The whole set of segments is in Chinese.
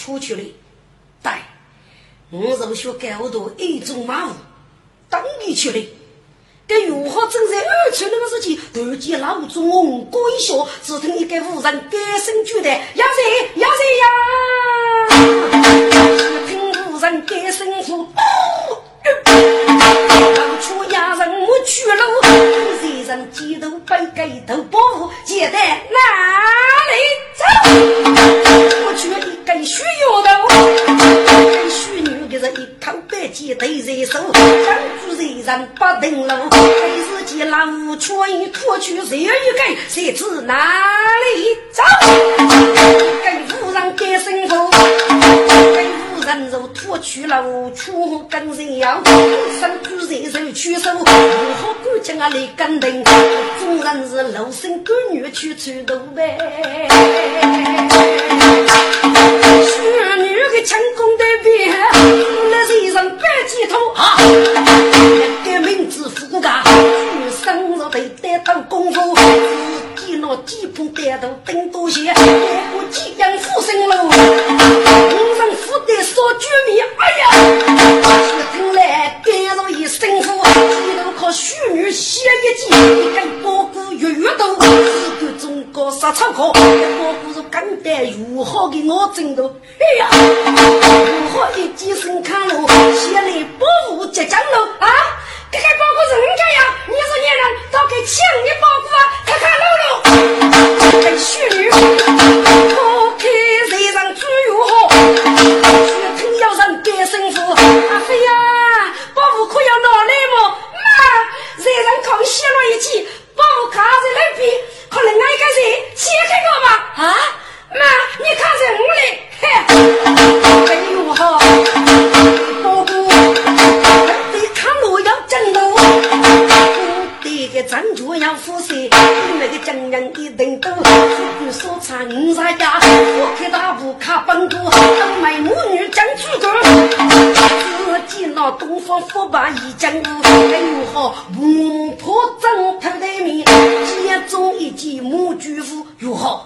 出去了，对，我是学高度一种马虎，当地去了。跟如何正在二千那个事情，突然老祖翁跪下，只听一个妇人人不等路。黑自己老穿脱去谁一根，谁知哪里走？跟夫人改身后，跟夫人就脱去了出跟人要，生主人手去手，如何管将啊来跟定？众人是老生干女去出头呗。女女的成功的兵，那身上白几头啊，一个名字富家，生日得得当功夫，自己那几铺带头顶多些，带过几样富生喽，五人富得烧酒米，哎呀，一听来变了一身富，一路靠虚女写一记，一根包谷月月多，一个中国杀草课，包谷是干得如何给我挣的？哎呀，如何一记身看路，写来保护浙江路啊？这个包谷是人家呀，你是女人，到给抢你包谷啊？看看路路，跟虚女，我给谁让猪肉好，血听要人给生父，阿飞呀，包谷可要拿来么？妈，谁人刚写了一记，包谷卡在那边，可能俺个谁切开我吧？啊，妈，你看着我嘞，嘿，哎呦哈，个站住要扶谁？那个匠人一定多，不说唱五十家，我开大步卡本多，当卖母女讲主歌，自己那东方佛把一讲古，还有好木破挣头的面，接中一记母巨夫，如何？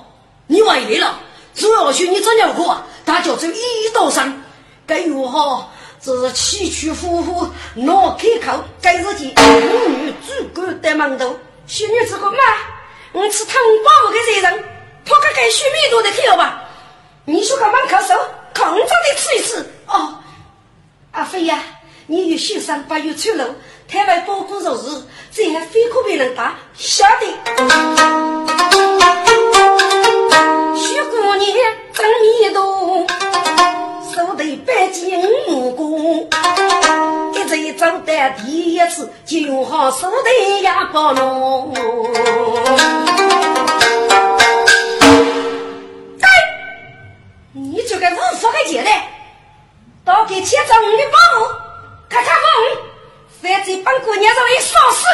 你回来了，主要是你这鸟货，他叫做一道上，该如何？这是崎岖夫妇闹开口，该自己母女主管在门头。小女子个妈，我吃汤包我给谁人？破个给须弥多的跳吧。你说个门口手，空着的吃一吃。哦，阿飞呀，你有心上不有出路，台湾包谷肉日，这样非可别人打，晓得。徐姑娘真迷动。手头百几五公，一直走的第一次就用好手头哑巴弄。你这个无福的贱人，到给牵着我的保姆，看看我，反正本姑娘这里烧死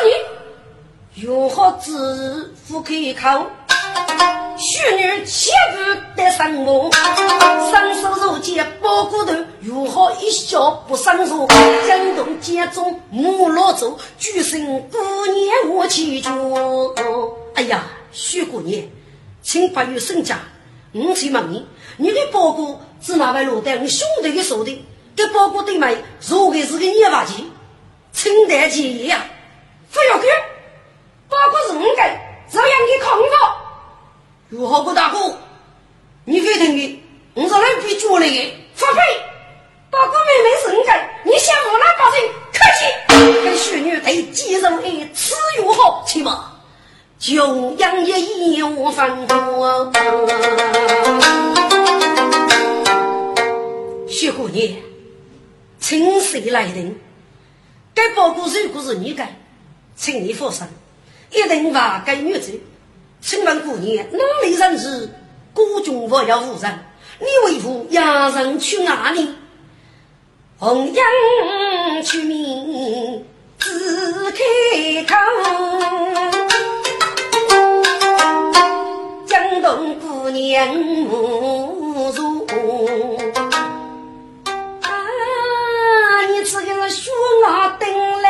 你，用好支付开口。许女切不得上梦，双手如剑包骨头，如何一笑不生手？江东剑中木落走，举身姑娘我起住。哎呀，许姑娘，请不要生家，我去问你，你的包谷是哪位落在我兄弟的手里？这包谷对买，如果是个泥瓦钱，清代钱呀，不要给，包谷是我的，这样你看我。如何不大哥？你给听的，我是来比脚来的，发配。大哥妹妹是你的，你想我那把人客气。跟许女对几人爱，此又好，起码穷养一无分多。徐姑娘，请谁来人？该包裹如果是你的，请你放心，一定把该女子。请问姑娘哪里人是雇主或者夫人你为何押送去哪里？红颜取名自开口江东姑娘莫入啊你这个人说哪等了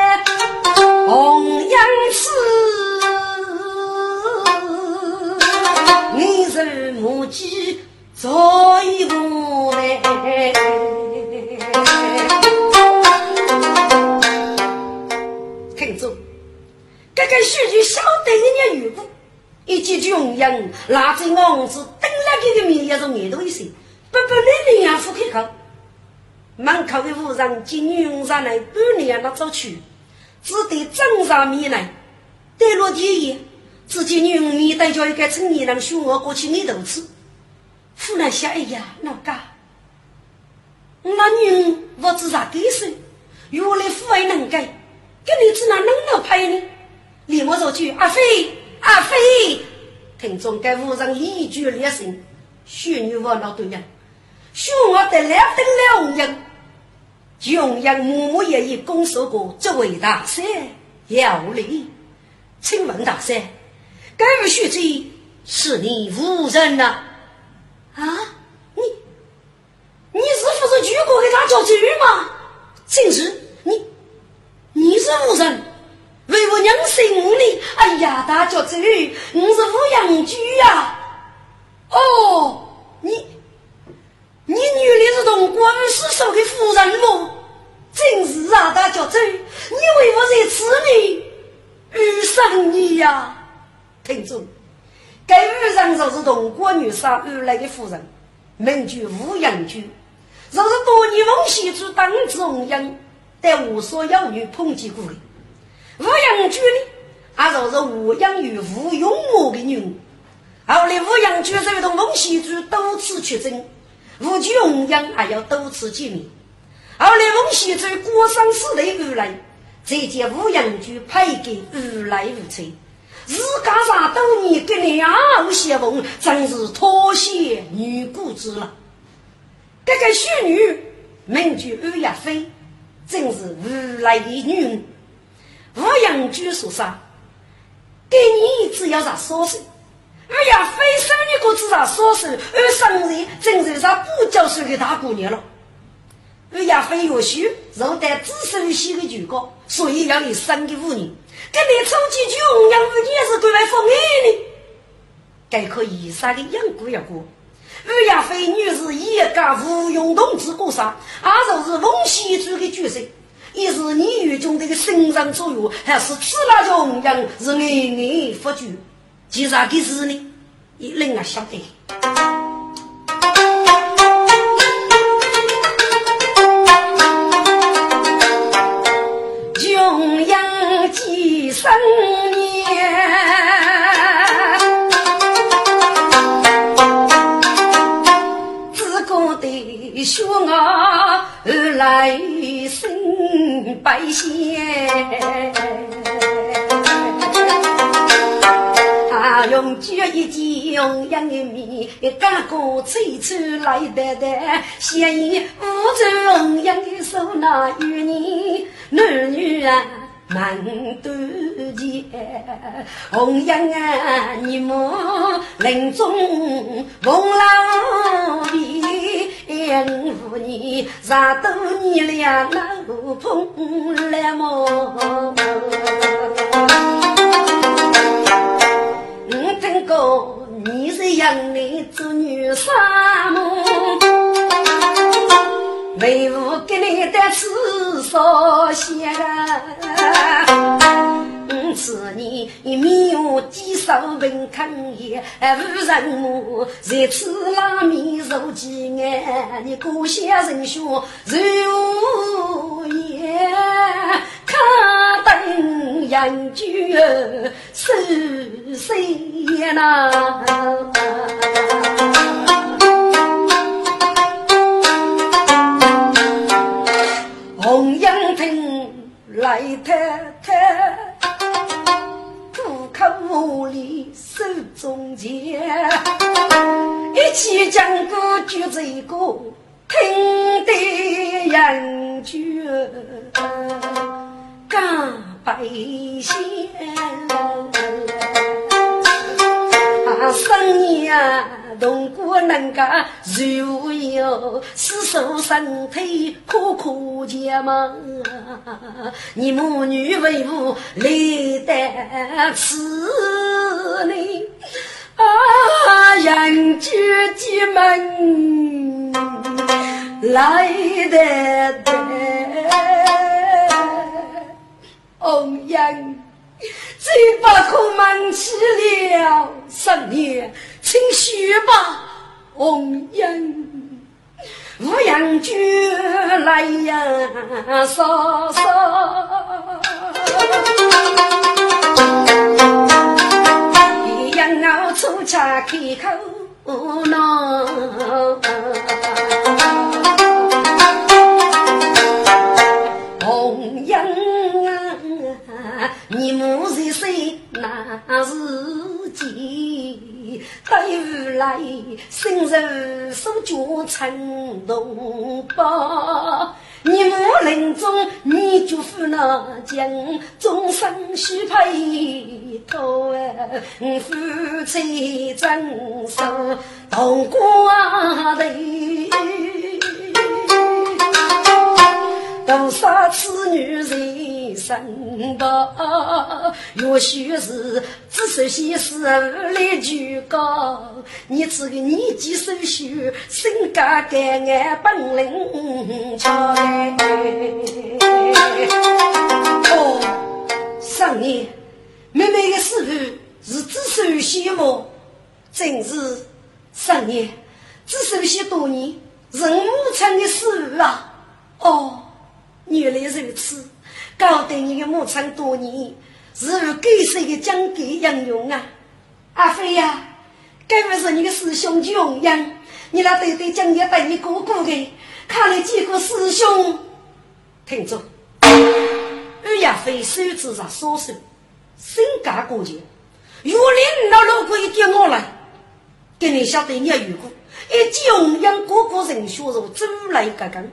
早已无奈。听住，格个书记晓得人家缘故，一见穷人拉起我儿子，瞪了他个面也是眉头一松，不不，恁娘不开口。门口的妇人见女佣上来，不娘那走去，只对正上面来，呆若天人。只见女佣带笑，一个村女人凶恶过去，眉头子。夫人想：哎呀，老家，那女我知啥给谁？原来父爱能改，跟你只那能能拍呢？连我说句阿飞阿飞，听众该夫人一句连声，许女我老对人，许我得两等两人。穷人默默也已拱手过，这位大师要礼，请问大师，该位学者是你无人呐？啊，啊你你是不是举过给他叫罪吗？真是，你你是无人，为我娘生你，哎呀，大叫罪，你是无养居呀？哦，你。你女的是同官司受的夫人么？真是啊，大叫走！你为我在此女遇上你呀？听众，该遇上就是同国女杀而来的夫人，名叫吴阳居。若是多年奉系主当之红颜，但无所有女抨击过的。吴阳居呢，还就是吴阳与吴永武的女儿。后来吴阳居在同奉系主多次出征。吴举红娘还要多次见面，后来翁西洲过生死的而来，再见吴阳举派给如来无催，日家上多年跟两后相逢，真是脱鞋女故之了。这个秀女名叫欧亚飞，正是而来的女人。吴阳举说啥？给你只要啥说声。哎呀，非生女过子上少手，而生人正是上不教书的大姑娘了。哎呀，非有许若得子孙系的举高，所以要你生个妇女，跟你初期穷养妇女是对外封爱的，该可以杀的养过养过。二呀，非女是一家无用同志过上，二就是奉系主的角色，一是你与中的个身上作用，还是吃那穷养是爱爱不绝。其实的事呢，一人啊晓得。几十年，自个的血啊来生百姓。用脚一击，用一，干个吹出来的的，嫌疑无中养的手拿与你男女啊满多钱，红颜啊你们林中红老皮，五年啥都你俩老碰来么？个你是养你做女啥么？为何给你的吃少些？嗯，此年没有几手文康也，无人我在此拉面受饥挨，你故乡人兄如也。看灯饮酒守岁呐，红阳亭来太太，苦口无力手中钱，一起讲个句子一个，听得饮酒。干白仙，啊，生意啊同过人家如有四手身体可可见嘛？你母女为父累得此呢？啊，人居进门来得得。红颜嘴巴可满起了，三年，请续吧，红颜。五羊驹来呀，嫂嫂，羊要出家开口闹。你母是谁？那是几？对无来，生人手脚成龙包。你母临终，你就扶那将，终身须陪同。夫妻真守同瓜头。多少子女人生吧，也许是只首些诗来就高。你这个年纪手秀，性格干爱本领强。哦，上年妹妹的师傅是只手些么？真是上年只手些多年，人母亲的师傅啊！哦。原来如此，搞得你的牧场多年，是如给谁的讲给杨勇啊？阿飞呀，该不是你的师兄穷养，你那对对讲也带你哥哥的，看了几个师兄，听着，二亚飞手指上双手，身家过节，若领那老鬼叫我来，给你晓得你要如果，一穷养哥哥人学肉，走来一个根。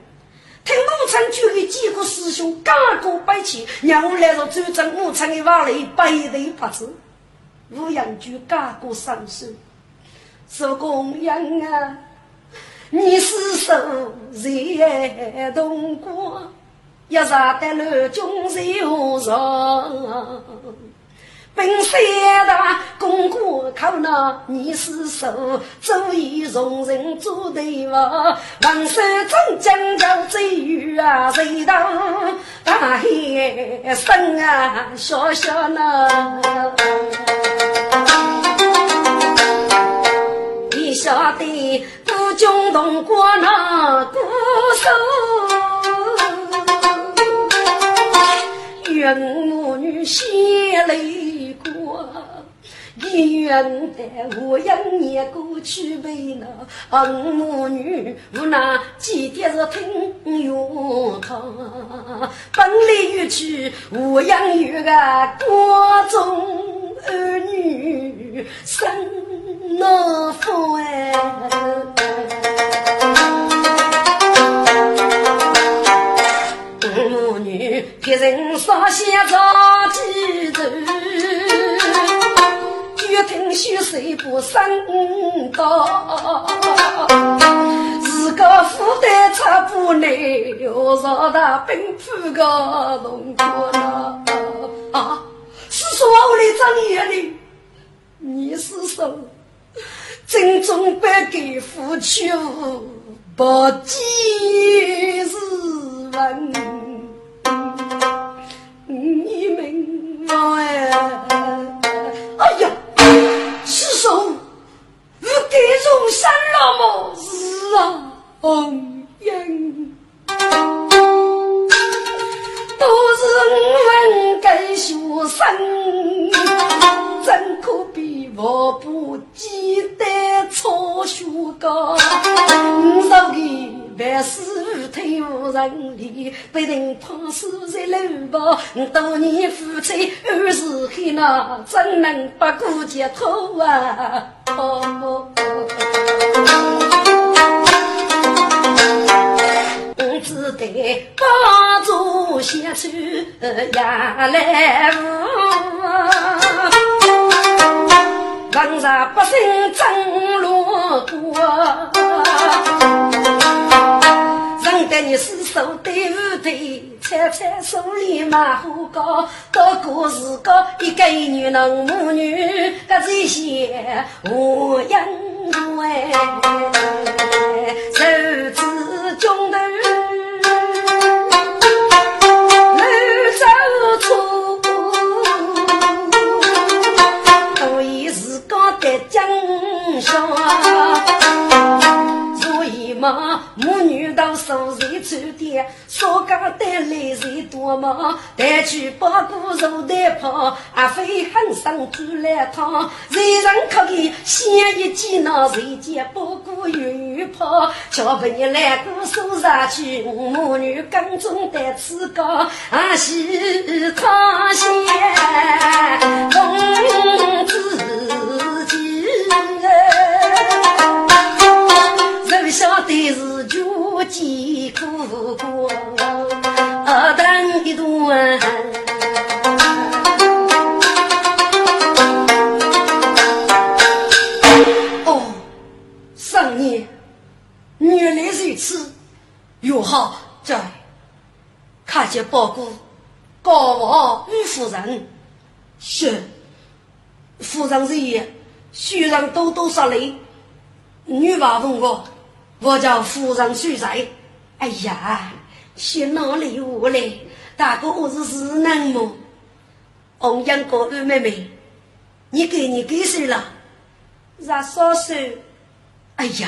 听牧场就有几个师兄高歌摆起，让我来到主张牧场的瓦砾摆头拍子。五羊就高歌上手，说公羊啊，你是受热冬瓜，要杀得了军谁何上？本山大，功过靠那你是手，足以容人做对王。王守忠将叫最远啊，谁当大海深啊，小小那。你晓得孤军动过那孤手，愿母女血泪。一元的我养年过去为了儿母女，无奈几天是听哟他，本来有去我养育个国中儿女生那福哎，母女别人说些着急走。越听血水不生高，自个负担差不内，要让他奔赴个龙国了啊！是说我来张眼的，你是说正中不给夫妻不几日问？你明白？哎呀！师兄，你给容山了么？是啊，红颜，都是我们给学生，真可比我不记得错学高，五十个。万事推无人理，被人碰死在路旁。多年夫妻二十黑那，怎能不顾及头啊？我只得帮助写出呀来望让百姓争路过。得你是手对不对？猜猜手里马虎高，到过是个一个女人母女，个这些无因为手指中的上。所以嘛，母女到苏谁出点，说家的来谁多嘛，带去包骨肉带跑，阿飞很生猪来汤，谁人可给先一记那谁家包顾有远跑，瞧不你来姑苏上去，母女跟踪的此个阿西他先公自己人晓得是穷艰苦过，等一段。哦，上年原来如此，哟好在看见报告，告我于夫人，是夫人日夜。虽然多多少累，女娃问我，我叫夫人谁在？哎呀，去哪里我嘞？大哥，我是是男么？红阳哥二妹妹，你给你给谁了？让少岁。哎呀，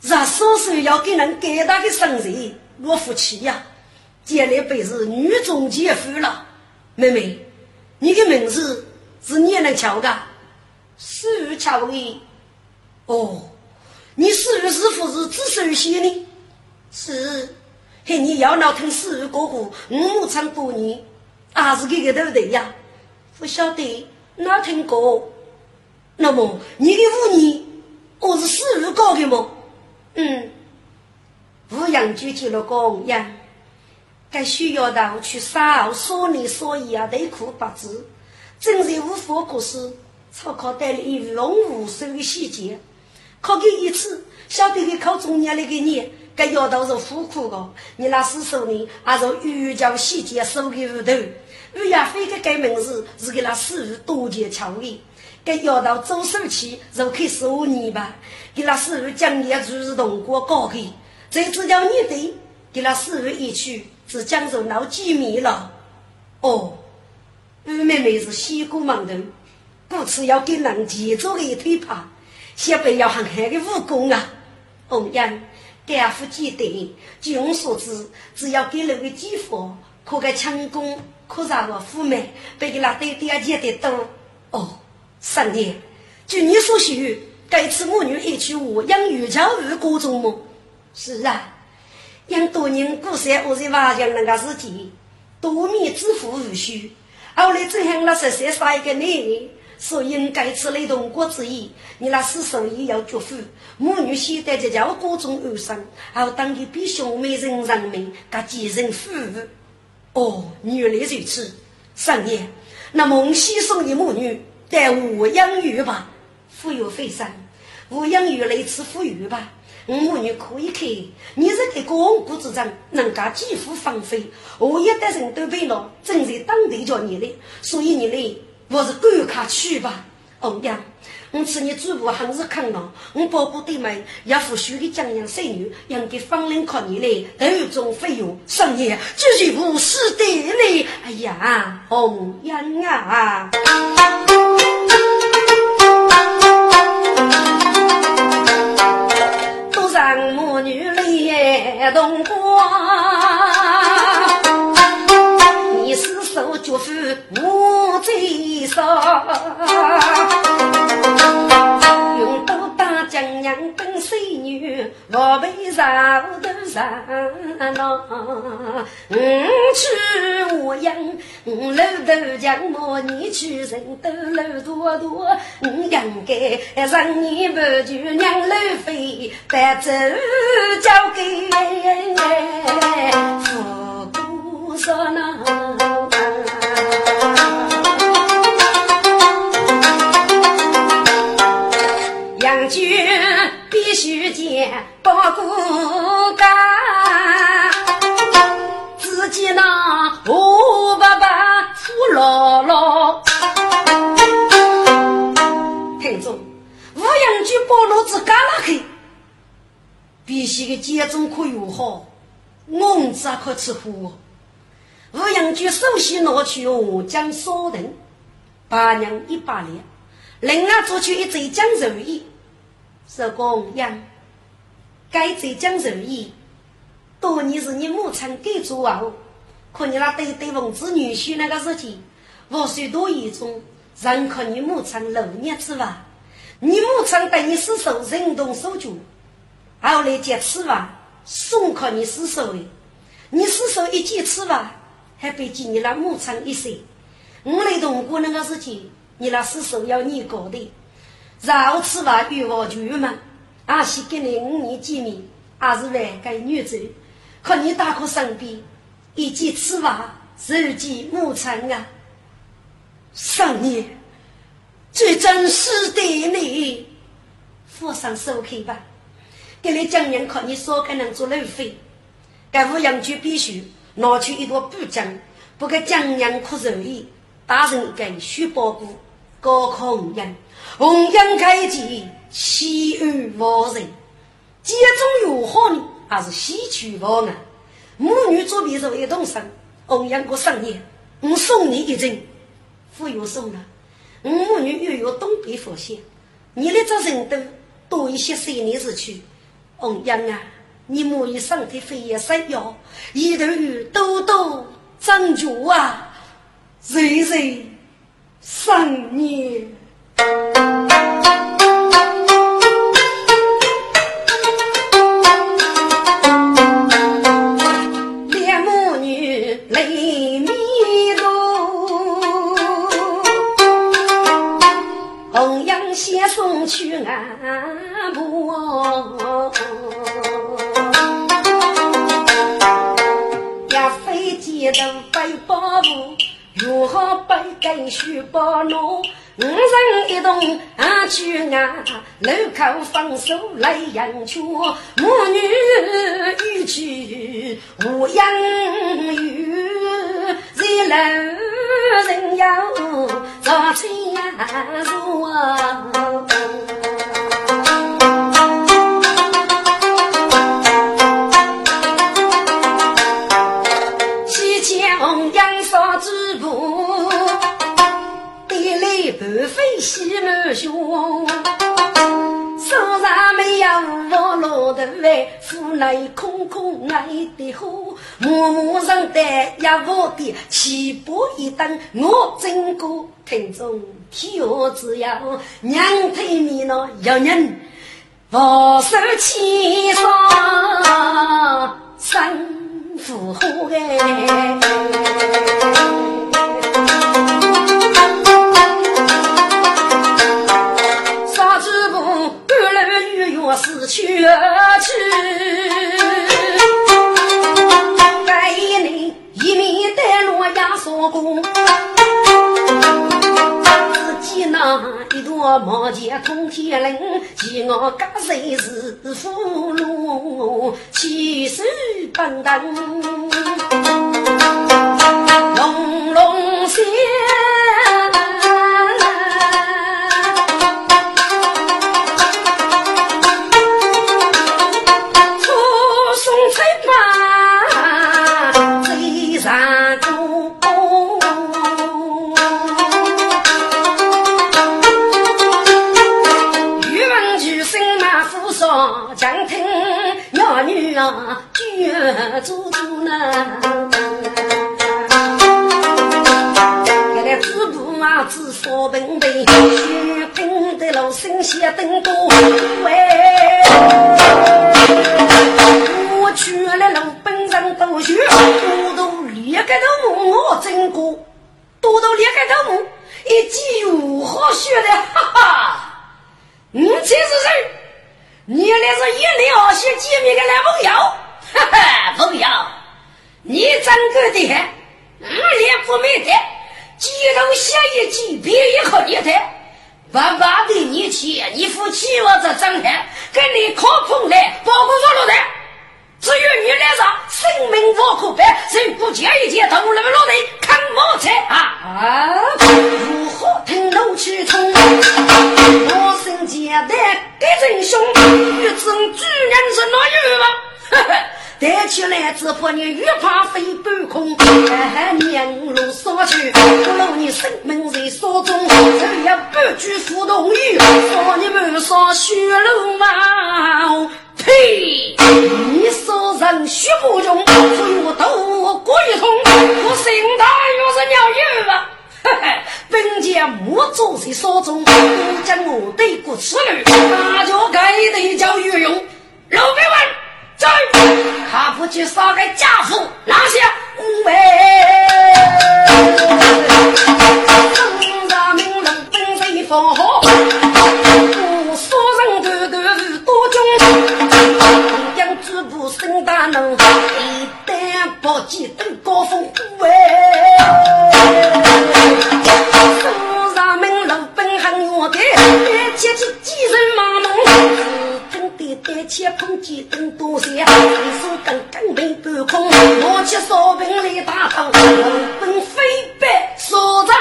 让少岁要给人给他的生日，我服气呀，将来辈是女中杰夫了。妹妹，你的名字是你能瞧的？四月巧的，哦，你四月是否是只手写呢？是，嘿，你要闹听四月哥哥，我唱过年，还是这个对不对呀？不晓得，哪听过？那么你的五年，我是四月搞的吗？嗯，五阳就结了公羊，该需要到去少说你所以啊，内裤八字，真是无法可施。草考带了一龙无首的细节，考过一次，晓得给考中年那个你，该要到是苦苦的。你那师手呢，还是语教细节收给屋头。于亚飞的改名字是给那师傅多节巧的，该要到周手起就开始五年吧。给那师傅讲业就是同过高去，这只叫你对，给那师傅一去是讲着闹机密了。哦，玉妹妹是西姑馒头。故此要给人接做一腿爬，先辈要很黑的武功啊！红颜，干夫记得，据我所知，只要给了个几副，可个强攻，可杀个虎妹，被给那对点钱的多。哦，三爷，据你所学，该次母女一起我养育教育各种么？是啊，养多年古山，我在瓦匠那个事情，多米之福无虚，后来只向那十三杀一个男人。所以该此雷同国之意，你那死手也要祝福母女现在就叫各种安生，还有当地比兄妹人人民，各继承父务。哦，原来如此。三爷，那孟西送的母女带我养育吧，富有非常，我养育来次富裕吧。我母女可以看，你是个光顾之长，人家几乎放飞，我一代人都背了，正在当地叫你的，所以你呢？我是赶快去吧，红娘。我吃你祖母很是坑了，我宝宝对门要付许的江洋水女，养给方人靠你来，头中费用，上夜绝对无私的嘞。哎呀，红娘啊，多让母女来同光。脚夫我最少，用刀打江娘跟水女，我被绕头上闹。五去我养，五楼头将我你去人都楼多多，我养该让你不就娘楼飞，带走交给富姑说那。将军必须见报国干，自己那胡爸爸扶姥姥。听众，吴阳军把路子干了去，必须的节中可友好，我子可吃苦。吴阳军首先拿去我将烧人，八娘一把脸，另外做出一嘴将肉衣。是公羊，该在讲仁义，多年是你母亲给做啊！可你那对对奉子女婿那个事情，我虽多一种，认可你母亲六年之吧？你母亲对你是受人动手脚，后来接吃饭，送给你是手的，你是手一接吃饭，还被记你那母亲一岁。我来动过那个事情，你那是手要你搞的，然后吃饭欲望就嘛。阿是跟你五年见面，还是为个女子，可你大哥身边，一起吃饭，日记母亲啊，上年，最真实的你，扶上手去吧，给你讲人看你少可能做路费，该五羊就必须拿出一朵布浆，不给江人可肉意，打成一根须包谷，高考红缨，红缨开机。西安王人，家中有好呢，还是西区王啊？母女作别是一同生，弘扬过三年，我送你一针，不用送了。我母女又有东北福县，你的这人都多一些三年之去。弘扬啊，你母女身体非也生要，一头鱼多多长脚啊，日日三年。去啊，路口放手来迎娶，母女一起无言语，在楼人要早起呀入。西门兄，手上没有五老头来，腹内空空爱的火，默默上带一窝的七八一等，我真个听众天下只有娘推面那一人，佛手千上生福祸哎。我死去而去，该你一面带落压缩工，自己拿一朵毛尖通天绫，见我家谁是俘虏，气势奔腾，等多做谁所中，将我对过此女，那就该得叫御用。老百问，在他不去杀个家父，拿下五百。生杀命令本谁放好？我所人个个是多忠，将主部生大能，一旦不记登高峰哎。本很我的，切切几人马农。带起碰几等多些，一手刚刚没半空，拿起烧饼来打头，本飞白所长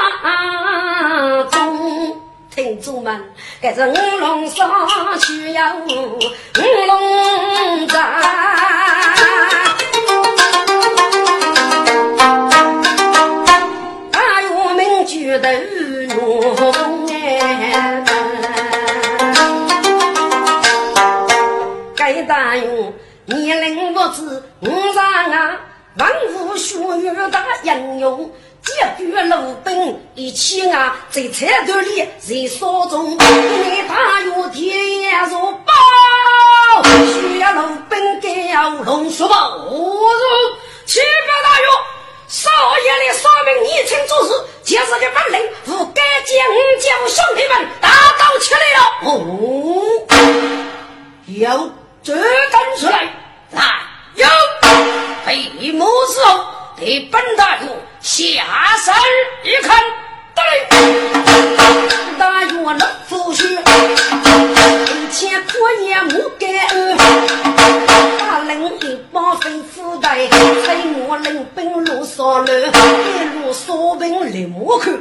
中，听众们，这是五龙上去呀，五龙站，大有名举头怒大勇，年龄不知五上啊，万物血雨大英勇，结局鲁兵一起啊，在菜头里在手中，你大勇天若宝，需要鲁兵给要龙书包。我说，七百大勇，少爷的三名年轻做事，就是个本领，不该将将兄弟们打倒起来了。哦，有。这等出来，来有闭幕之后，对本大夫下山一看，对，大元老夫婿，以前过年没给恩，把领一帮吩咐带，催我领兵入少路，一路烧兵立马去。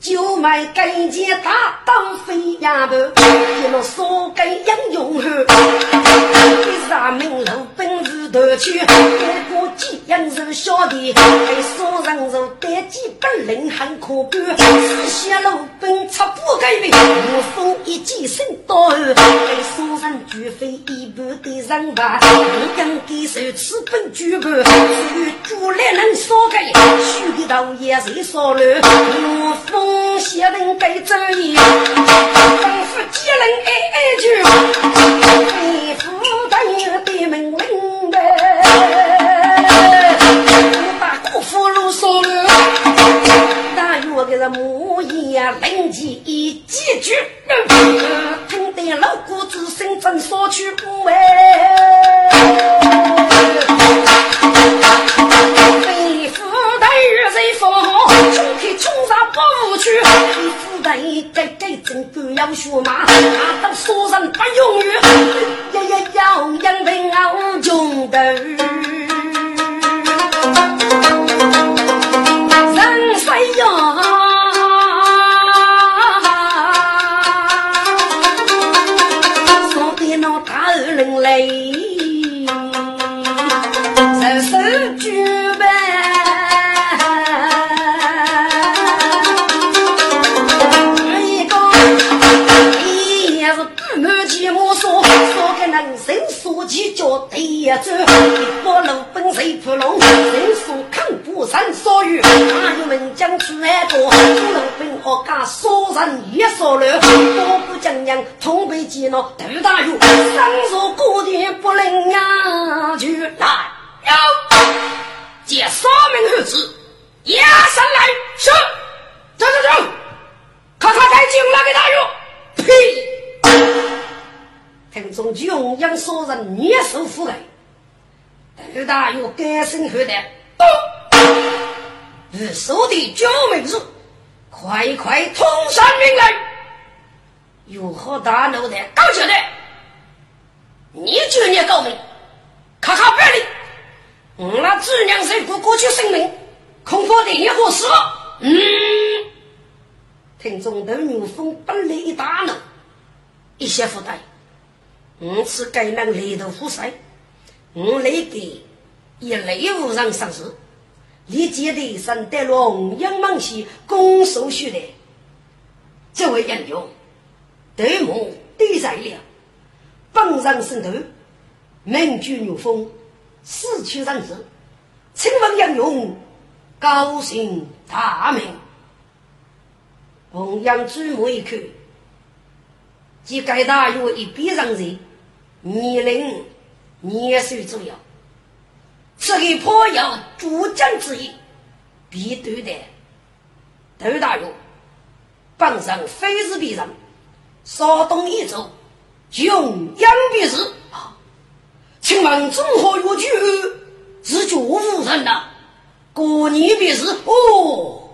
就卖根件大当飞呀头，一路烧根英勇汉，一杀名路本事头去，一个几样肉小弟，被杀人肉单机本领很可观，四下路本出不改命，无风一击身刀，被杀人绝非一般的人吧，我刚给手持本举盘，至于主力能杀改，许的刀也是杀了，我风。写人该走一，吩咐几人挨挨句，吩咐大人的命令呗。把国府路烧了，大约个是木叶灵机一几句，听得老骨子声真说去不哎。一夫带该该真不要血马，拿到手上不用语，呀呀呀养平傲中的一走，一波路奔谁扑龙？人数看不上所有，大友们将出来多，路奔好家杀人也杀了，多不讲讲，同辈见了头大勇，上说过天不能啊！就来哟，借三名儿子押上来，是，走走走，看看带进来给大勇，呸！听从穷养所人，年受苦累。大有改生后代，日收的救命日，快快通上命来！有何大脑袋搞起来？你就你高明，看看别人，我那子娘谁不过去生命，恐怕得一何死了。嗯，听众头牛风本来一大怒，一些负担。我是该能雷头虎塞，我来给一雷无上上市，立即的上带龙阳芒西攻守序的，这位英雄，对目对在了，本上升头，名居牛峰，四驱人士，请问杨勇，高姓大名？红阳注目一看，即该大约一百人人，年龄廿岁左右，是个颇有主将之意，必对的。窦大勇，本身非是别人，稍东一走，穷养别是啊。请问中何乐句是绝无人呐？过年便是哦。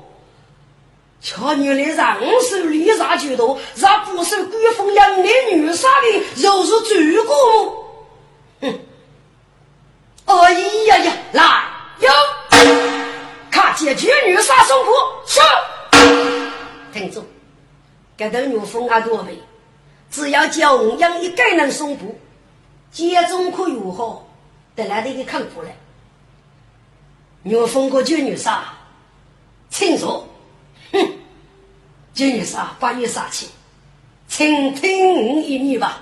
瞧你来上手礼啥举动，让不受官风养男女杀的，又是罪过。哼！哎呀呀，来哟！看见绝女杀送过，是。听住，这头牛风啊多备，只要叫红养一个人送步，接中可友好，得来这个看过来。牛风过绝女杀，听说。哼，绝女杀把你杀气，请听我一女吧，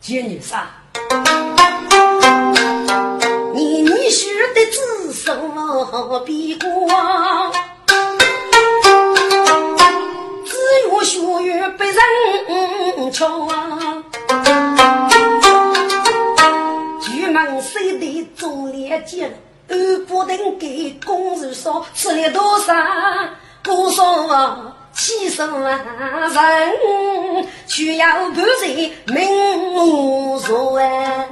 绝女杀。自守闭关，只有学院被人瞧啊。举门谁的忠烈节，二不能给公人说，吃了多少？多少七十万人，却要不在命无数啊！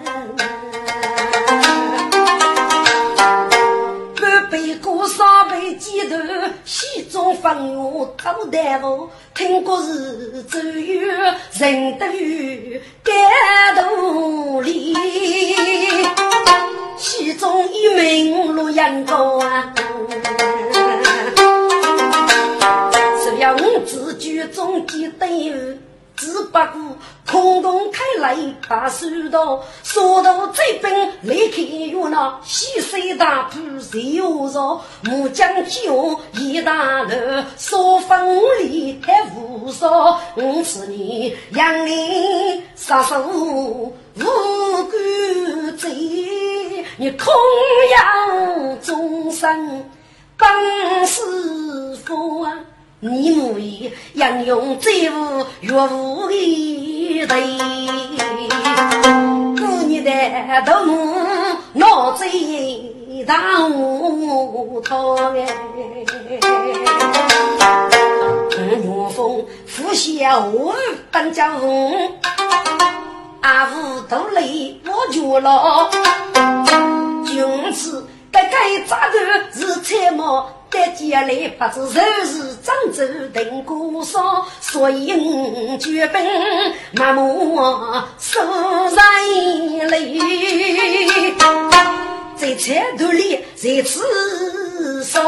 杯鸡头，西中放牛偷大夫，听过是只有人得有感动里，西中一名洛阳高啊！五字句中记得，只不过空洞开来把手刀，说到这边离开哟那西水大铺谁无着？木匠酒一大箩，烧风里还无少。我是你杨林杀手无辜罪，你空要终身当师傅啊！你母以杨勇最无岳父的对，过年的头目闹最大无头哎，岳父父孝我当家翁，阿父都累我绝了，君子该该咋个是财毛？在家里不知谁是漳州定国少，所以我决本默默受人累，在菜头里在吃烧，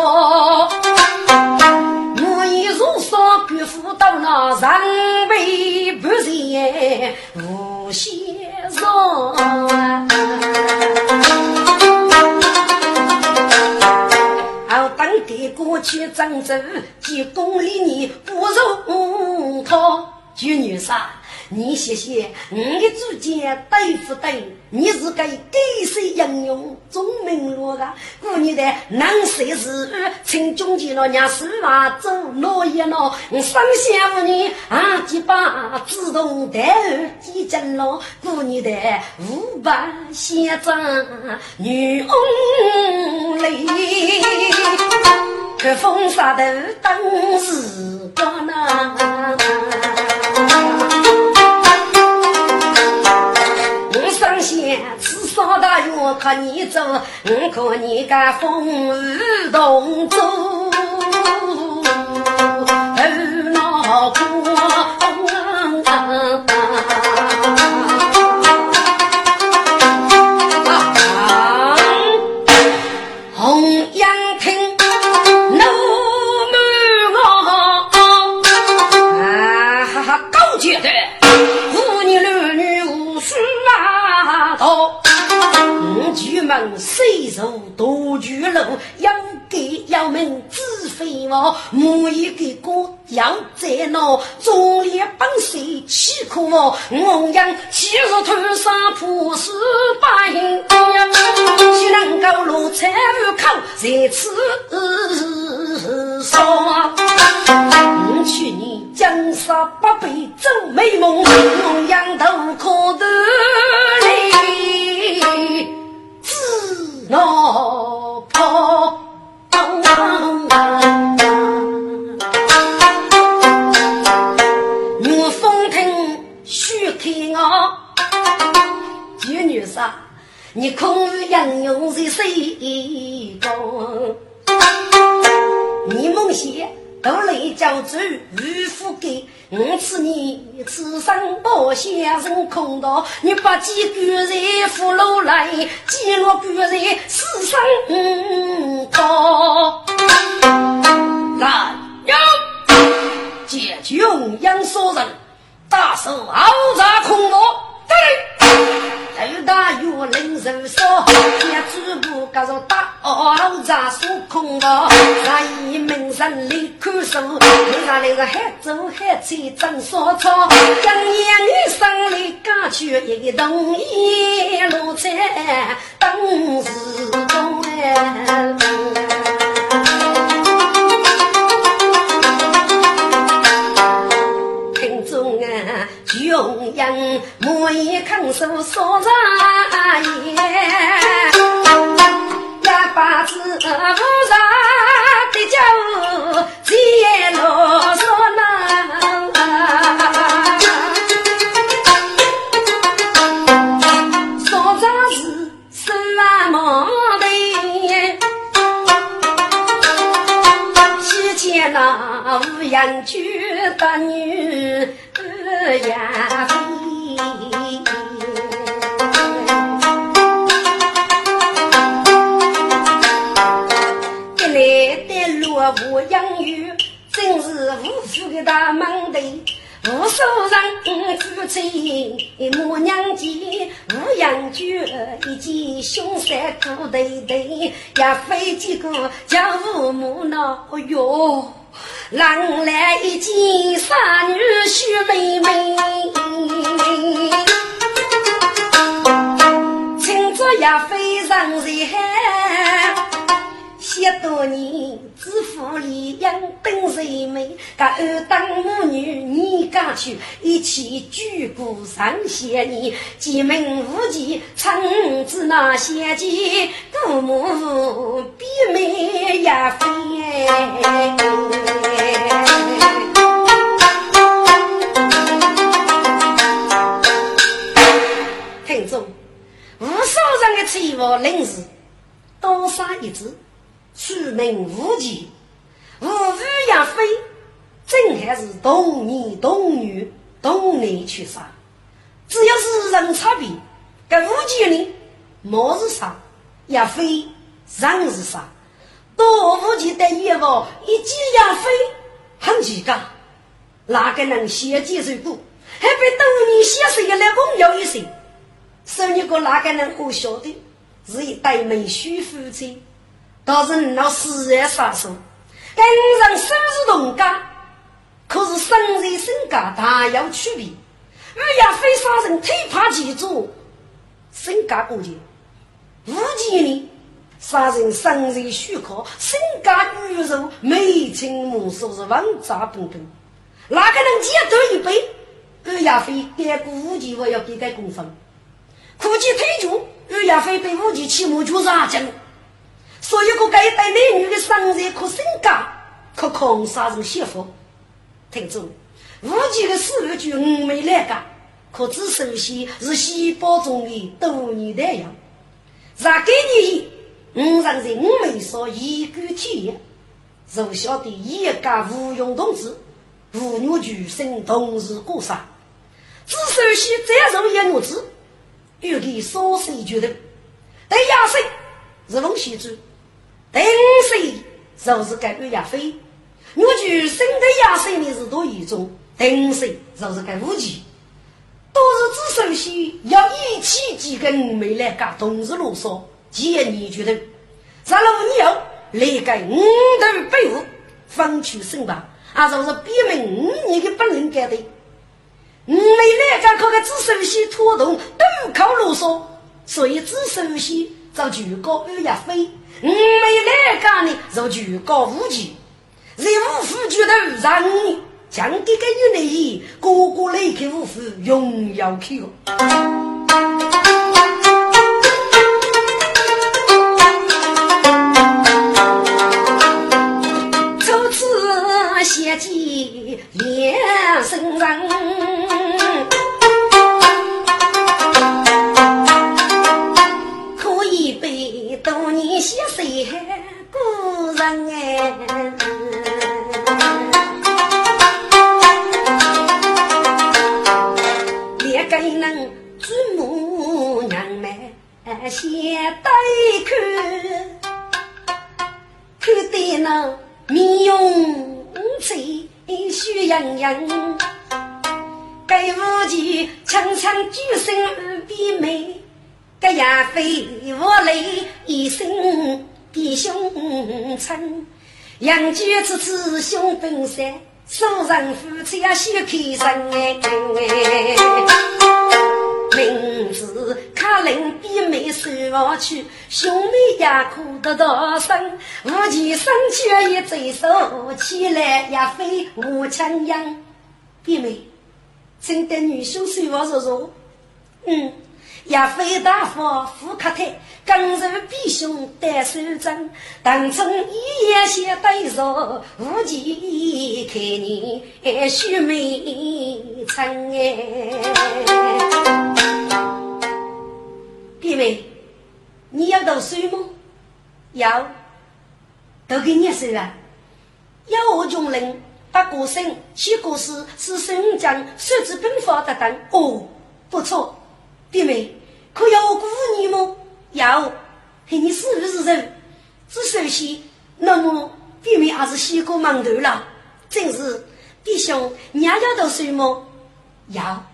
我已如烧姑父到那人辈不嫌无闲少。去郑州几公里，你不如他，就女杀。你谢谢你的主见对不对？你是该给谁应用中明路的？过年的南山是请中间了娘书法走哪一路？我生下你啊几把自动带几针了？过年的五百县长女翁泪，可风沙头当时光呐。吃啥大学看你走，我看你个风雨同舟，头脑谁受多巨楼，养给要命，知飞我，母一个哥要在那，忠烈本谁岂可我？我养昔日头上破死百姓，岂能够落彩户口在此说？去年江山不被走美梦，我养头可得来自那跑。杀，你空余英勇在谁中？你梦想都来叫主渔夫给，我此年此生不相人空道，你把几个人俘虏来，几落个人死生高。来哟，解穷养所人，大手豪扎空罗，对。头大月冷如霜，也只不过是大奥扎所空的。那一门人里看书，你那里个还走还吹真说唱。今年你生里刚去一同一路在等时钟哎。穷人莫以肯受所茶言，哑巴子无茶的酒，接啰嗦呐。所茶是十万毛的，西见那无言句大女。呀飞，一来的落无养育，真是无福的大门第。无数人夫妻母娘见，无养居一见凶杀苦对对，也非几个叫父母恼哟。郎来一见杀女婿妹妹，亲着也非常热。十多年，知府里养等谁美？噶二当母女，你家去一起举步上仙年，进门无忌，称子那些姐，姑母比妹也飞。数人的期望，临时多杀一只。出门无忌，无语也非，真还是同年同女同年去杀。只要是人差别，跟无忌呢，莫是杀，也非人是杀。多无忌的业务一记也非很奇怪，哪个能先接受过，还被多年写谁来朋友一生？说你个哪个人我晓得，是一对门婿夫妻。倒是你那死人杀手，跟人生是同家，可是生人身家大有区别。乌鸦非杀人，腿怕记住，身家过节。无忌呢，杀人生人许可，身家鱼肉眉清目秀是万扎本本。哪个能接多一杯？乌鸦非给过无忌，我要给个公分。估计退出，乌鸦非被无忌起码就是阿金。所以，个该对男女的生日可性格，可抗杀人幸福。听住，无忌的死日就五枚来个，可知首先是细胞中的多年太阳。若给你五人人五枚说一举体验，就晓得一家无用同志，妇女举身同时过杀。只首先再受一女子，有给少岁觉得，对亚岁是龙喜主。等谁就是该乌鸦飞，我就生的亚生的是多一种，等谁就是该武器，都是只首先要一起几个妹来干同时啰嗦，建议觉得，咱老牛来个五头背后方取胜吧，啊，就是表明你的不能干的。我们来家可个知首席拖动，都靠啰嗦，所以知首席找举高二亚飞。你们来家呢，就举高无忌，任务副举头让你将这个女内个个来给五府荣耀去本山，手上夫妻呀许开生哎，名字卡林比美收我去，兄妹也哭得大声，无忌生气一追手起来亚飞我强养，比美，真的女兄收我说说，嗯。也非大佛富客台，更是比兄带手掌，当中一眼先对说，无忌看你须眉成哎。弟妹，你要读书吗？要，都给你说啊。要我穷人，把国声、写故事、是孙将、设置兵法等等。哦，不错，弟妹。可要我鼓舞你么？要，嘿你是不是人。只首先，那么弟妹还是先过馒头了。真是，弟兄，你也要读书吗？要，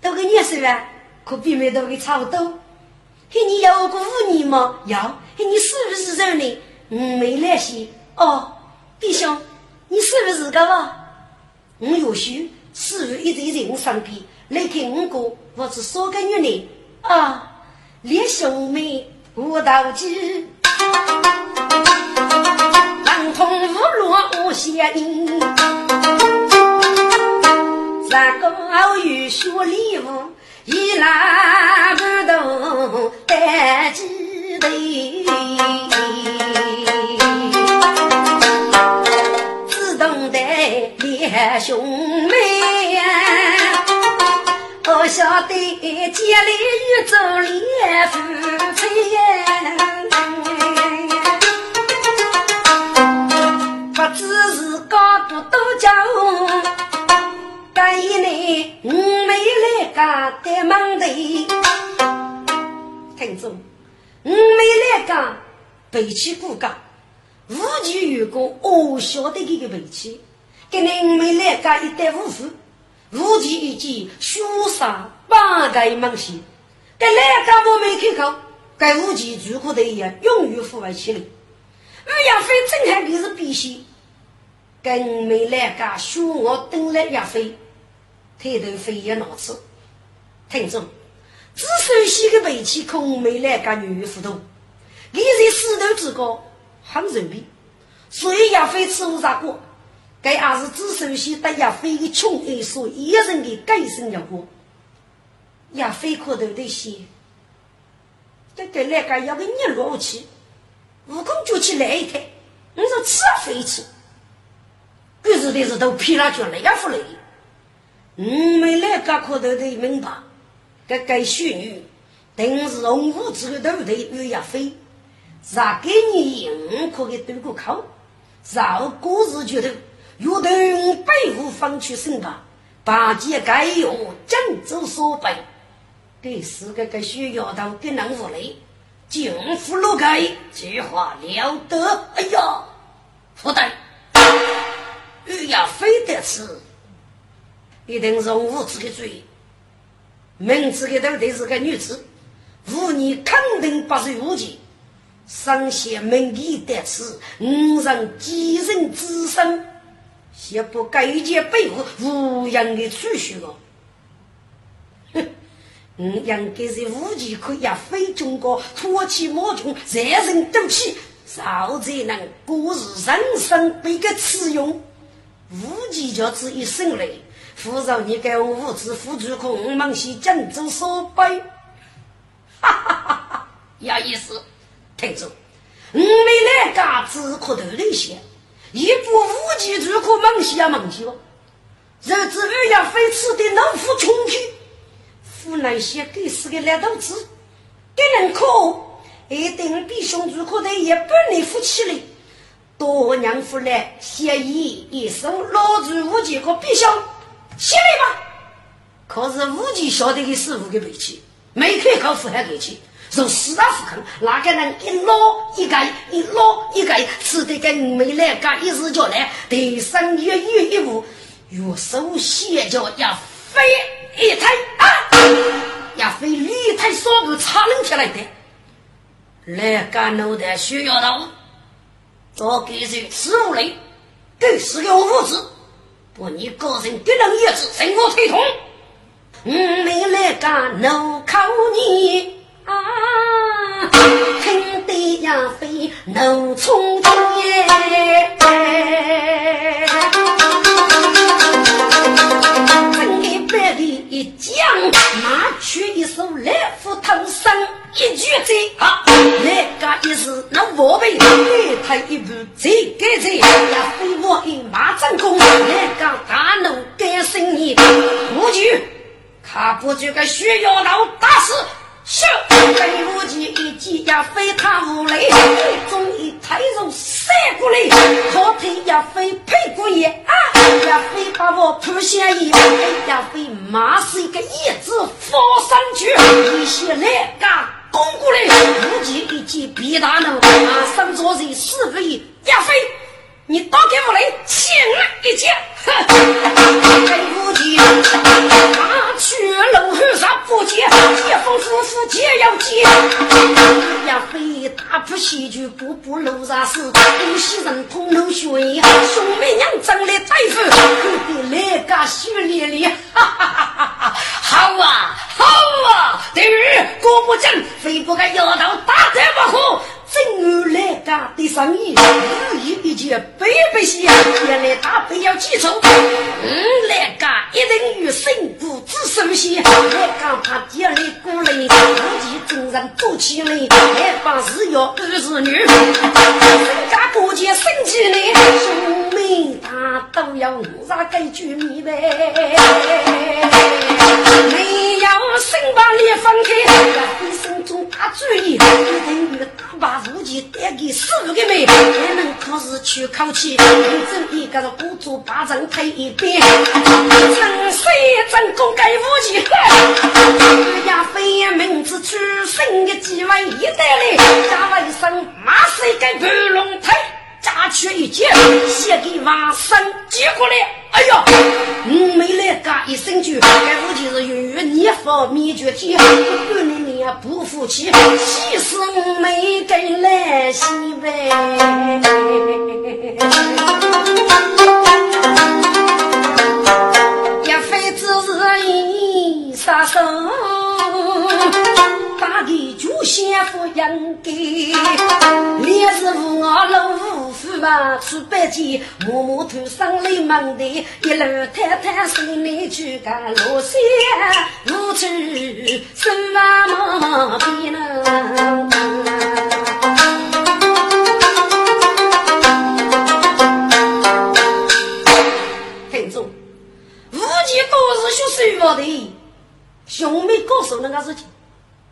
读个念书啊。可弟妹读个差不多。嘿你要我鼓舞你么？要，嘿你是不是人呢？嗯，没来些。哦，弟兄，你是不是个？我有许是于一对人上边来看我哥，我是说个女呢。啊。列兄妹无道具，狼通无路无邪你。三个玉学礼物，一拉不动单机头，自动的列兄妹晓得家里宇宙里夫妻不知是高度多讲，这一年我没来家的忙的。听众，我没来家背起骨架，无惧有个我晓得这个背起，给你没来家一袋五福。无忌一见，凶杀八盖猛袭，该哪个我没开口？该无忌如果的也永远富为起来。二亚飞正还就是必须，跟没来个凶我等来亚飞，抬头飞也拿出。听众，只首先的背气空没来个女糊涂，立在石头之高，很容易，所以亚飞吃无啥过。该还是只首先得亚飞的穷爱所一人的改生要过，亚飞可头的些，这个那个要给你落去，悟空就去来一台，你说吃啊飞去，可是的是都皮了就来呀不来，我们那个可头的明白，这该虚女，定是红武之的头对与亚飞，啥给你硬可给对过口，绕过日觉得。约等背后方去审判，八戒该用江州所背，给四个个需要到给能无累，尽福禄开，计划了得。哎呀，不对，玉要非得此，一定是无知的罪。明知个到底是个女子，无疑肯定不是无忌。上写门第得此，五人几人之身，也不该见背后无人的储蓄了。哼，应该是武器可以非中国脱起魔中，人人都起，少才能过日人生被个此用。武器就只一生累，扶着你给我物质付出空，忙些荆州所背，哈哈哈哈，有意思。听住，我们来家只可头那些，一部武器如可猛些啊猛些哦。若知二要非吃的老虎冲去，湖南些给死个烂豆子，给人可一定比兄如可的也不能夫起来。多娘夫来协议一手老子武器可必晓起来吧。可是武器晓得的师傅给背起，没开口付还给起。从四大富坑，那个人一捞一盖，一捞一盖，吃得跟没来干一时叫来，得上月月一步，右手斜脚要飞一抬啊，要飞一台双步插抡起来。的，来干脑袋需要到，做给谁吃无累，给是个物质，不你个人给人也是生活推痛，嗯，没来干脑靠你。啊，听得呀飞怒冲天，正一百里一将，拿出一手来斧头上一举子，啊，那个一是那我辈，他一步再改再，呀飞我一马正功，那个大怒改生意，我就他不就个需要老大事。咻！飞武器一击呀，飞他无雷，中一太肉射过来，后腿呀飞配过叶啊，呀飞把我扑下一飞呀飞马是一个叶子放上去，一些来干攻过来，武器一击比大能，马上做人四不一呀飞。你打给我来，轻了一剑，飞武器，拿去龙虎上不接，接风夫妇接要接，呀飞大步西去，步步路上是东西人通流血，兄妹娘长来来个血淋淋，哈哈哈哈哈！好啊，好啊，对于过不正，非不该摇头打得不可。正儿来干的生意，如意一件白白些，原来他非要记仇。嗯，来干一定与生谷子首先，来干他爹来过来，自己真人做起来，来帮是要儿子女，人家过节生气呢，兄妹他都要我啥个居民呗？没有生把脸分开，一生中大主意，一定与大把。武器带给师傅的妹，还能考试去考起。整一个鼓足巴掌推一边，成谁真功盖武器？人家飞檐名字出生的几万一代嘞，加了一声马谁盖盘龙腿？加去一剑，写给王生接过来。哎呀，我没来干一声句，该武器是用你方灭绝体，不管你不服气，气死我没跟来西北。一非只是一杀手。大地就先不应该，烈士无我老五夫吧，出北京，默默头上泪满地，一路太太心里去干路线，无处手啊毛边呢。听众，无忌都是学书法的，兄妹告诉那个事情。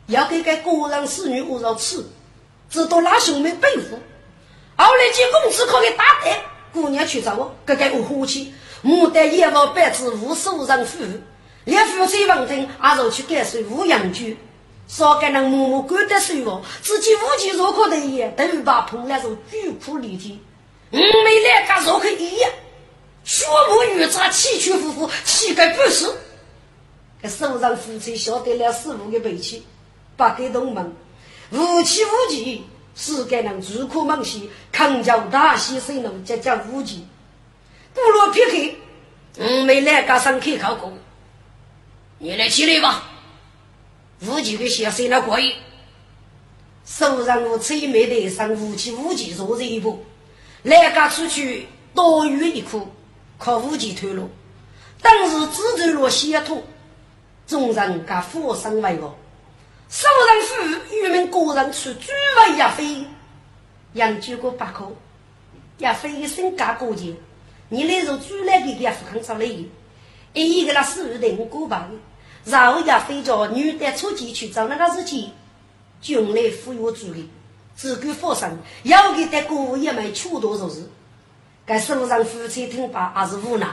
要给个个人子女屋上吃，知道拉兄妹背负。后来见公子可给打的，姑娘去找，我，给个我火气，牡丹也望白子无手人夫，连夫妻问听，阿若去改水无养居，少个人默默管得水哦，自己无计若可的也，都把碰来说巨苦离体。我们两个若可一样，学无语杂起屈服服，气概不是。这手上夫妻晓得了师傅的背气。八个东门，无气无气，世界人如可梦西，康桥大西水路，这叫无极。不罗撇开，我没来家上去考过，你来起来吧。无极的先生那可以，手上我催眉的上武器，无极坐这一步，来家出去多余一哭，靠无极退路。当时自走落血痛，众人家佛生为我。手上父与民个人出诸位亚飞，杨举过八颗，亚飞身家过节，你来如主来给亚父很少来，一一个那四五过半，然后亚飞叫女的出去去找那个事情，军来服药助力，只管发生，要给的过也没出多少事，该手上夫妻听罢还是无奈，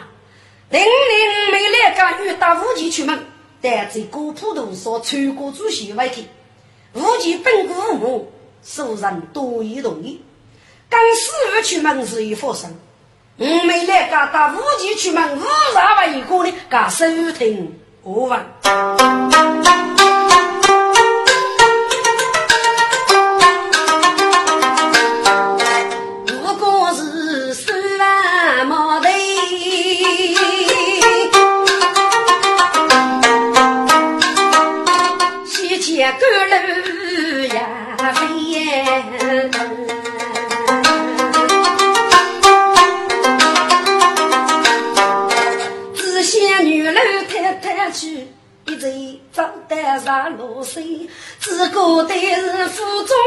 零零没来个女打武器出门。但在古普通说全国主席外体，无极本国父母，受人多于同意。刚四月出门是一发生，我没来家打无极出门，五十万一个呢，家收听我问。上路水，只顾得是府中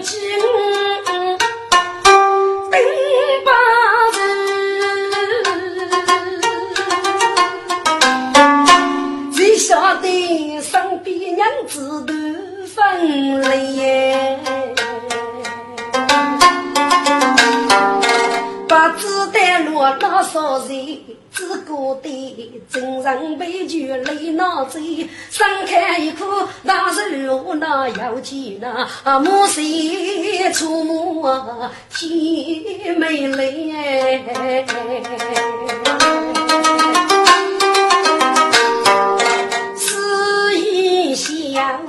金顶把人，只晓得身边娘子都分离，不知带路多少人。自古的真人悲剧泪难醉，伤开一颗大手那要紧那母谁出母姐妹泪，思一想，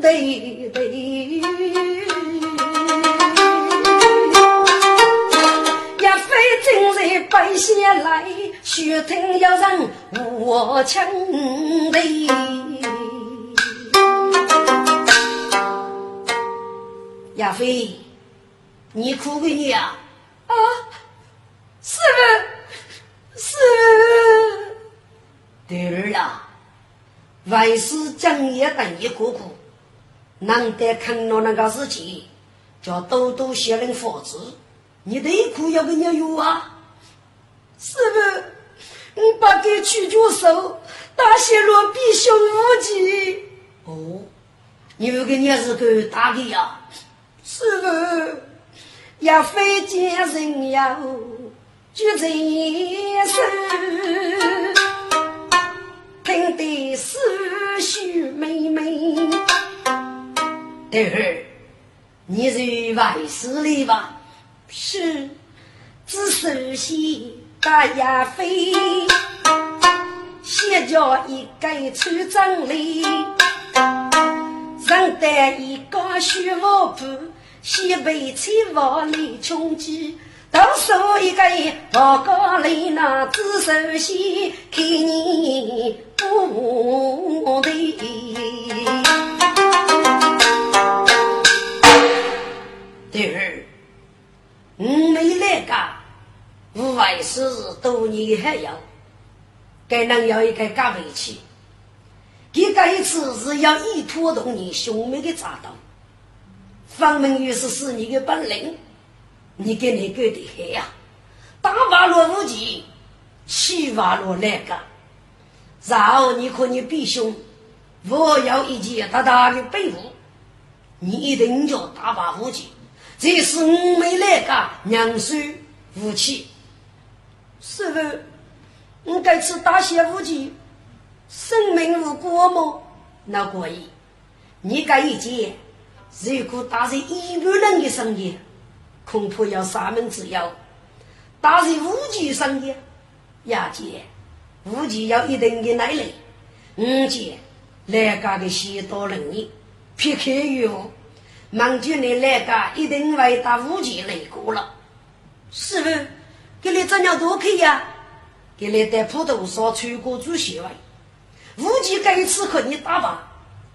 对对，也非今日白下来，须听要人我枪的。亚飞，你哭个你啊？啊，是是，对儿啦。为师将也等一个个，难得看到那个事情，叫多多写人法子。你内裤要不要有啊？师傅，你把给取住手，大些落必修无忌。哦，你那个也是个大的呀？师傅，要非见人要举人手。听得思绪妹妹，待会儿，你是外事里吧？是，只熟悉大亚飞，先叫一个村长里，认得一个徐老婆，先被妻房里穷饥。都说一个报告里那只首先看你不对。第二，我没来干，无外事多年还要，该能要一个干回去。这一次是要依托动你兄妹的扎刀，方明玉是是你的本领。你给你给的黑呀，大瓦罗无极，七瓦罗来个，然后你和你弟兄，我要一件大大的被褥，你一定叫大把无极，这是我们来个娘孙武器。师傅，我该吃大些无极，生命无辜吗？那可以，你该一件，如果打在一个人的身上。恐怕要三门之遥，打是无忌生的，亚姐，无忌要一定的耐力。五姐，来家的许多人呢，撇开哟，忙就你来家一定会打无忌来过了。是不，给你怎样多可以呀？给你在普陀山穿过主席位，无忌这一次和你打吧，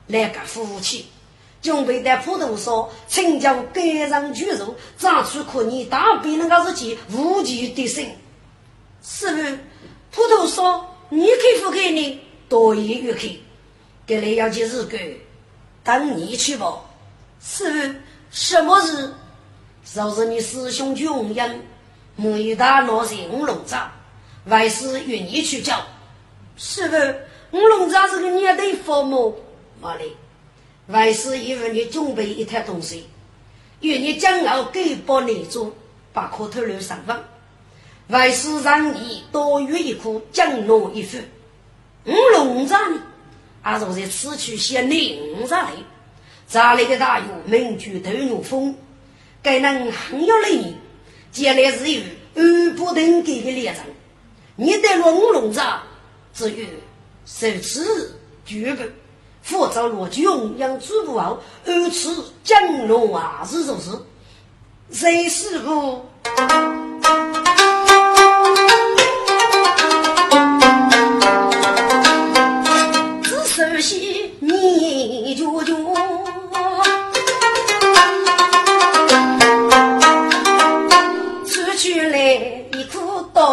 来个服务器。准备在普陀山请教盖上巨肉，长出可你大比那个日记无极的生。师傅，普陀山你可不可以多一月去？给你要去日干，等你去吧。师傅，什么事？就是你师兄穷人，没大拿些五龙扎，为师愿意去教。师傅，五龙扎是个年代佛母，妈的。为师以为你准备一套东西，愿你将要给包内做，把课头留上分。为师让你多约一颗，奖诺一副。五龙扎呢，还是在此处先领扎来。扎来的大药，名具头牛风，该能很有利。将来是有二不等给的猎人，你得龙龙扎，至于受此绝不。佛造罗军养诸不好，二次降龙啊是就是，谁师傅？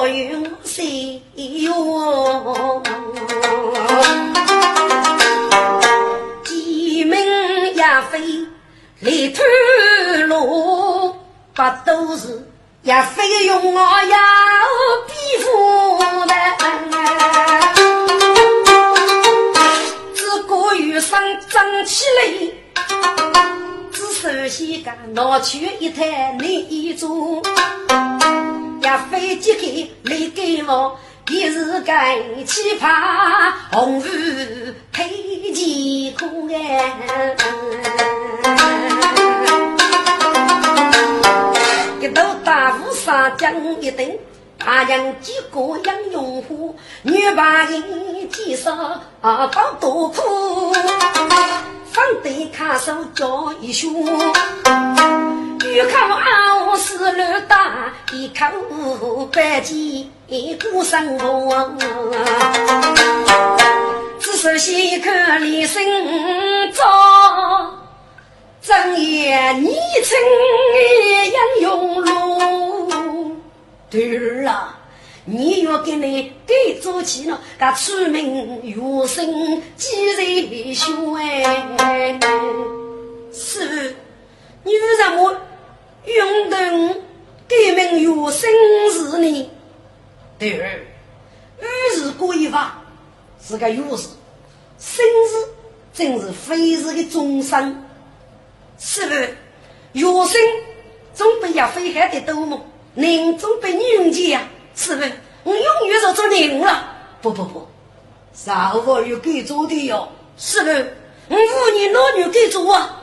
颗倒运谁哟？里头路不都是也非用我呀比夫的，只顾余生争起来，只首先个拿去一台泥做，也非几个来给我。一日干奇葩，红日配几苦哎！一头大雾上将一等，大娘几个养用户，女把人介绍啊，当多苦。方得看守叫一宿，一口傲是乱打，一口白鸡过生活。只是先看李生照，正夜你称杨永路，对儿啊。你要给你给做起了，噶出名有声几人凶哎？是，你为什么用得给名有声是呢？对儿，二是规法是个有事，生字正是非是的终生，是不？有声总比要飞海的多么？人总比女人家。是不？我永远是做人了。不不不，少妇有给做的哟。是不？我妇女老女给做啊。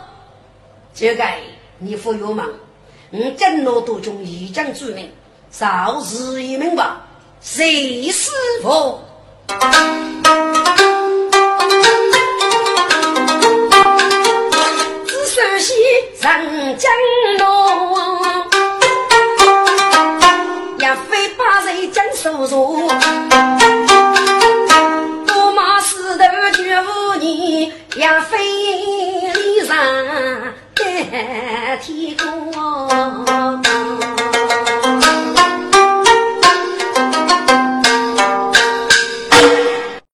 这个你不要忙。我真老多中一将主名，少是一名吧？谁师傅？只熟悉长江路。将手术，多马石头绝无你，杨飞脸上天空。